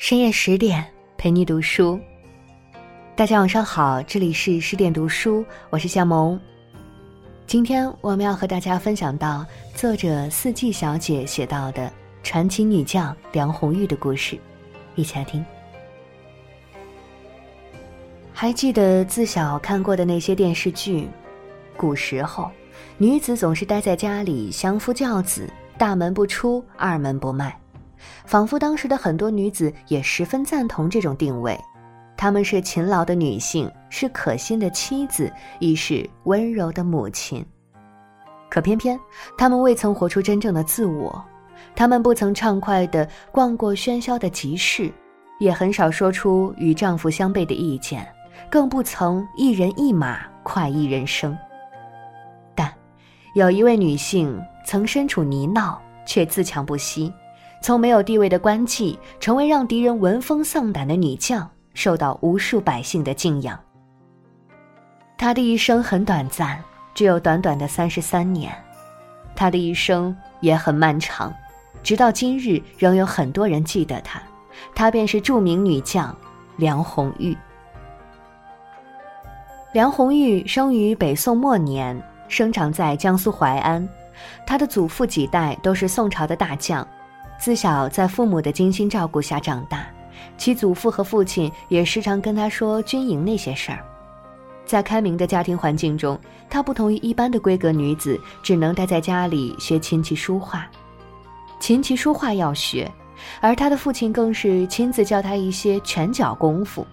深夜十点陪你读书，大家晚上好，这里是十点读书，我是夏萌。今天我们要和大家分享到作者四季小姐写到的传奇女将梁红玉的故事，一起来听。还记得自小看过的那些电视剧？古时候，女子总是待在家里相夫教子，大门不出，二门不迈。仿佛当时的很多女子也十分赞同这种定位，她们是勤劳的女性，是可心的妻子，亦是温柔的母亲。可偏偏她们未曾活出真正的自我，她们不曾畅快地逛过喧嚣的集市，也很少说出与丈夫相悖的意见，更不曾一人一马快意人生。但，有一位女性曾身处泥淖，却自强不息。从没有地位的官妓，成为让敌人闻风丧胆的女将，受到无数百姓的敬仰。她的一生很短暂，只有短短的三十三年；她的一生也很漫长，直到今日，仍有很多人记得她。她便是著名女将梁红玉。梁红玉生于北宋末年，生长在江苏淮安。她的祖父几代都是宋朝的大将。自小在父母的精心照顾下长大，其祖父和父亲也时常跟他说军营那些事儿。在开明的家庭环境中，她不同于一般的闺阁女子，只能待在家里学琴棋书画。琴棋书画要学，而她的父亲更是亲自教她一些拳脚功夫。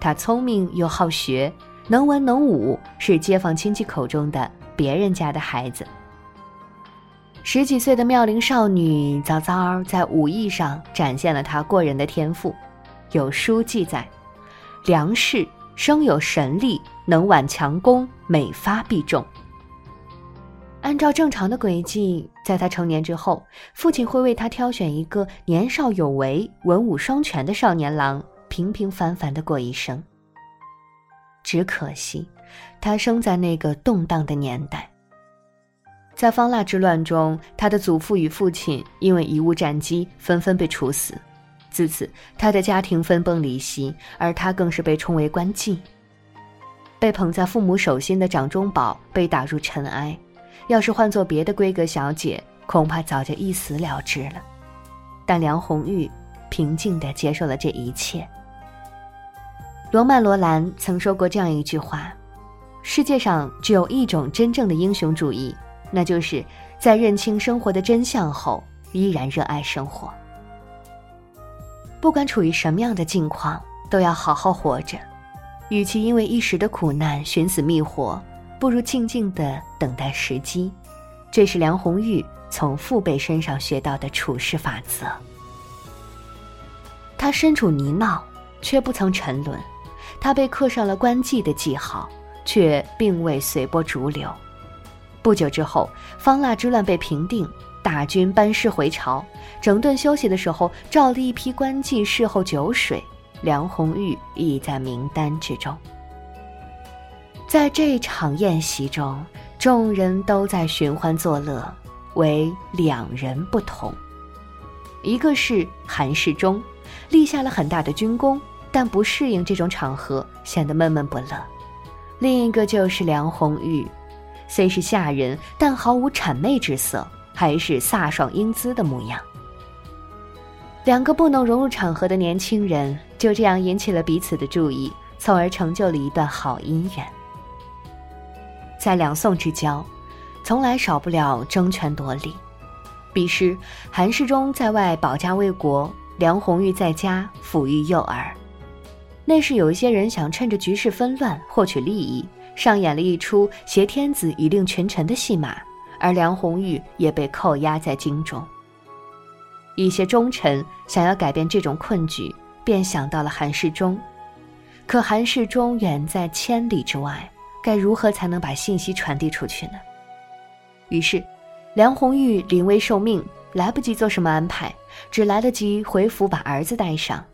她聪明又好学，能文能武，是街坊亲戚口中的别人家的孩子。十几岁的妙龄少女，早早在武艺上展现了她过人的天赋。有书记载：“梁氏生有神力，能挽强弓，每发必中。”按照正常的轨迹，在他成年之后，父亲会为他挑选一个年少有为、文武双全的少年郎，平平凡凡的过一生。只可惜，他生在那个动荡的年代。在方腊之乱中，他的祖父与父亲因为贻误战机，纷纷被处死。自此，他的家庭分崩离析，而他更是被称为官妓。被捧在父母手心的掌中宝被打入尘埃，要是换做别的闺阁小姐，恐怕早就一死了之了。但梁红玉平静地接受了这一切。罗曼·罗兰曾说过这样一句话：“世界上只有一种真正的英雄主义。”那就是在认清生活的真相后，依然热爱生活。不管处于什么样的境况，都要好好活着。与其因为一时的苦难寻死觅活，不如静静的等待时机。这是梁红玉从父辈身上学到的处事法则。他身处泥淖，却不曾沉沦；他被刻上了官妓的记号，却并未随波逐流。不久之后，方腊之乱被平定，大军班师回朝。整顿休息的时候，召了一批官妓侍候酒水，梁红玉亦在名单之中。在这场宴席中，众人都在寻欢作乐，唯两人不同。一个是韩世忠，立下了很大的军功，但不适应这种场合，显得闷闷不乐；另一个就是梁红玉。虽是下人，但毫无谄媚之色，还是飒爽英姿的模样。两个不能融入场合的年轻人，就这样引起了彼此的注意，从而成就了一段好姻缘。在两宋之交，从来少不了争权夺利。彼时，韩世忠在外保家卫国，梁红玉在家抚育幼儿。那时有一些人想趁着局势纷乱获取利益。上演了一出挟天子以令群臣的戏码，而梁红玉也被扣押在京中。一些忠臣想要改变这种困局，便想到了韩世忠，可韩世忠远在千里之外，该如何才能把信息传递出去呢？于是，梁红玉临危受命，来不及做什么安排，只来得及回府把儿子带上。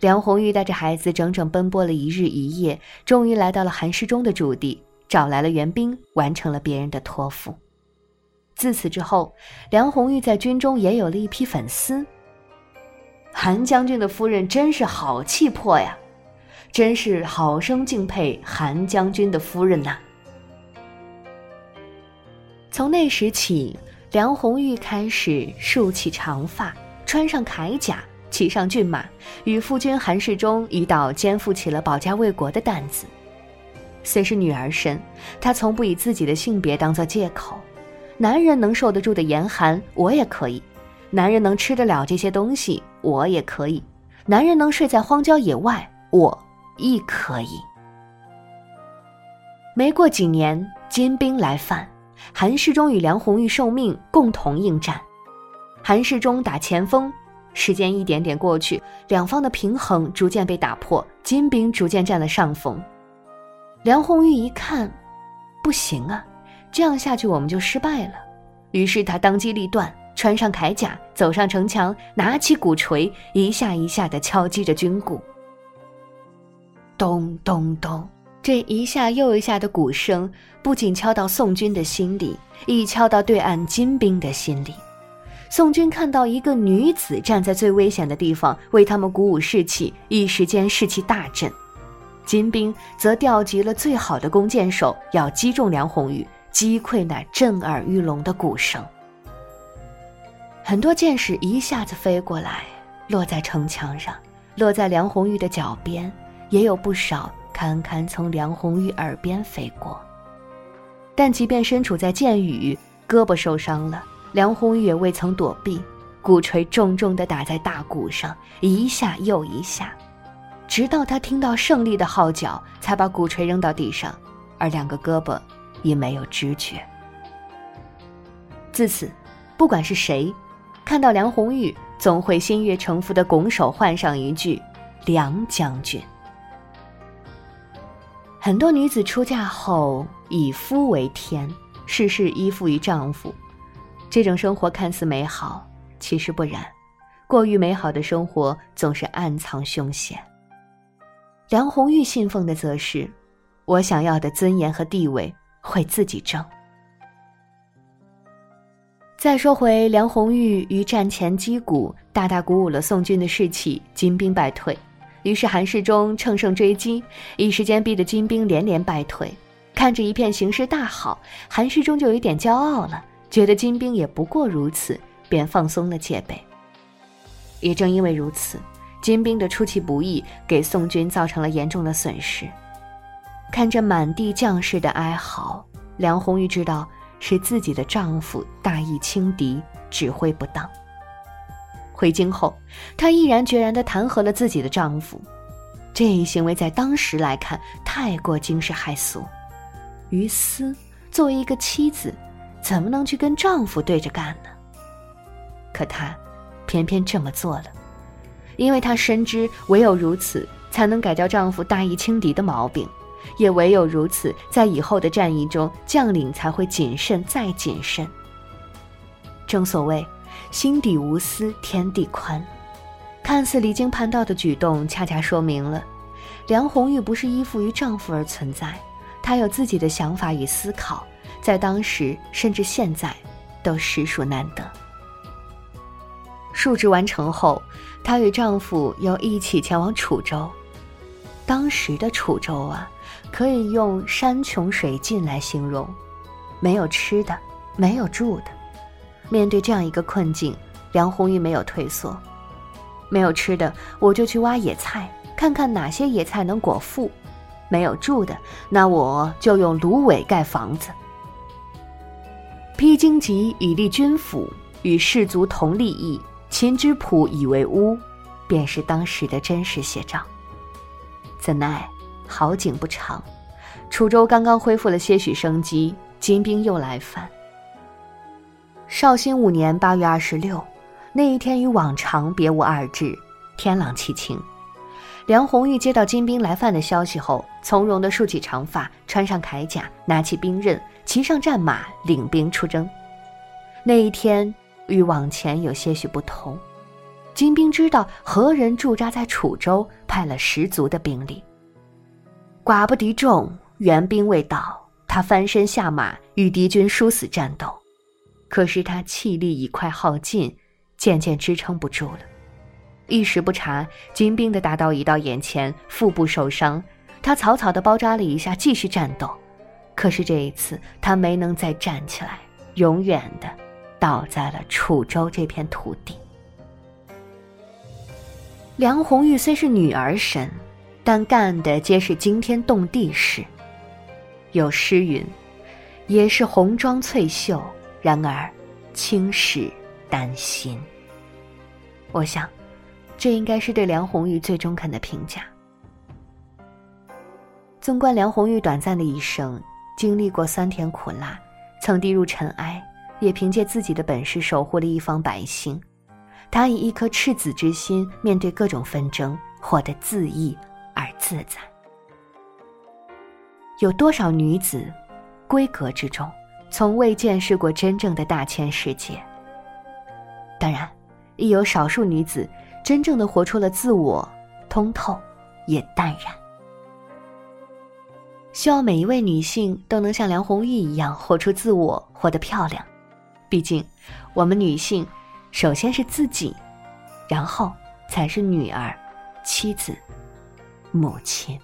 梁红玉带着孩子整整奔波了一日一夜，终于来到了韩世忠的驻地，找来了援兵，完成了别人的托付。自此之后，梁红玉在军中也有了一批粉丝。韩将军的夫人真是好气魄呀，真是好生敬佩韩将军的夫人呐。从那时起，梁红玉开始竖起长发，穿上铠甲，骑上骏马，与夫君韩世忠一道肩负起了保家卫国的担子。虽是女儿身，她从不以自己的性别当做借口。男人能受得住的严寒，我也可以；男人能吃得了这些东西，我也可以；男人能睡在荒郊野外，我亦可以。没过几年，金兵来犯。韩世忠与梁红玉受命共同应战，韩世忠打前锋，时间一点点过去，两方的平衡逐渐被打破，金兵逐渐占了上风。梁红玉一看，不行啊，这样下去我们就失败了。于是他当机立断，穿上铠甲，走上城墙，拿起鼓槌，一下一下地敲击着军鼓。咚咚咚。这一下又一下的鼓声，不仅敲到宋军的心里，亦敲到对岸金兵的心里。宋军看到一个女子站在最危险的地方，为他们鼓舞士气，一时间士气大振。金兵则调集了最好的弓箭手，要击中梁红玉，击溃那震耳欲聋的鼓声。很多箭矢一下子飞过来，落在城墙上，落在梁红玉的脚边，也有不少。堪堪从梁红玉耳边飞过，但即便身处在箭雨，胳膊受伤了，梁红玉也未曾躲避，鼓槌重重地打在大鼓上，一下又一下，直到他听到胜利的号角，才把鼓槌扔到地上，而两个胳膊已没有知觉。自此，不管是谁，看到梁红玉，总会心悦诚服地拱手换上一句：“梁将军。”很多女子出嫁后以夫为天，事事依附于丈夫，这种生活看似美好，其实不然。过于美好的生活总是暗藏凶险。梁红玉信奉的则是：我想要的尊严和地位会自己争。再说回梁红玉于战前击鼓，大大鼓舞了宋军的士气，金兵败退。于是韩世忠乘胜追击，一时间逼得金兵连连败退。看着一片形势大好，韩世忠就有点骄傲了，觉得金兵也不过如此，便放松了戒备。也正因为如此，金兵的出其不意，给宋军造成了严重的损失。看着满地将士的哀嚎，梁红玉知道是自己的丈夫大意轻敌，指挥不当。回京后，她毅然决然地弹劾了自己的丈夫，这一行为在当时来看太过惊世骇俗。于私作为一个妻子，怎么能去跟丈夫对着干呢？可她偏偏这么做了，因为她深知唯有如此，才能改掉丈夫大意轻敌的毛病，也唯有如此，在以后的战役中，将领才会谨慎再谨慎。正所谓。心底无私，天地宽。看似离经叛道的举动，恰恰说明了梁红玉不是依附于丈夫而存在，她有自己的想法与思考，在当时甚至现在，都实属难得。述职完成后，她与丈夫又一起前往楚州。当时的楚州啊，可以用山穷水尽来形容，没有吃的，没有住的。面对这样一个困境，梁红玉没有退缩。没有吃的，我就去挖野菜，看看哪些野菜能果腹；没有住的，那我就用芦苇盖房子。披荆棘以立军府，与士卒同利益，秦之朴以为屋，便是当时的真实写照。怎奈好景不长，楚州刚刚恢复了些许生机，金兵又来犯。绍兴五年八月二十六，那一天与往常别无二致，天朗气清。梁红玉接到金兵来犯的消息后，从容地竖起长发，穿上铠甲，拿起兵刃，骑上战马，领兵出征。那一天与往前有些许不同，金兵知道何人驻扎在楚州，派了十足的兵力。寡不敌众，援兵未到，他翻身下马，与敌军殊死战斗。可是他气力已快耗尽，渐渐支撑不住了。一时不察，金兵的大刀已到眼前，腹部受伤。他草草的包扎了一下，继续战斗。可是这一次，他没能再站起来，永远的倒在了楚州这片土地。梁红玉虽是女儿身，但干的皆是惊天动地事。有诗云：“也是红妆翠袖，然而青史丹心。”我想。这应该是对梁红玉最中肯的评价。纵观梁红玉短暂的一生，经历过酸甜苦辣，曾跌入尘埃，也凭借自己的本事守护了一方百姓。她以一颗赤子之心面对各种纷争，活得恣意而自在。有多少女子，闺阁之中，从未见识过真正的大千世界？当然，亦有少数女子。真正的活出了自我，通透，也淡然。希望每一位女性都能像梁红玉一样活出自我，活得漂亮。毕竟，我们女性，首先是自己，然后才是女儿、妻子、母亲。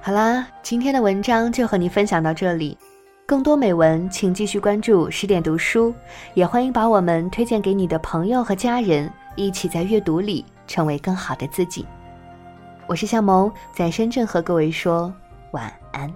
好啦，今天的文章就和你分享到这里。更多美文，请继续关注十点读书，也欢迎把我们推荐给你的朋友和家人，一起在阅读里成为更好的自己。我是夏萌，在深圳和各位说晚安。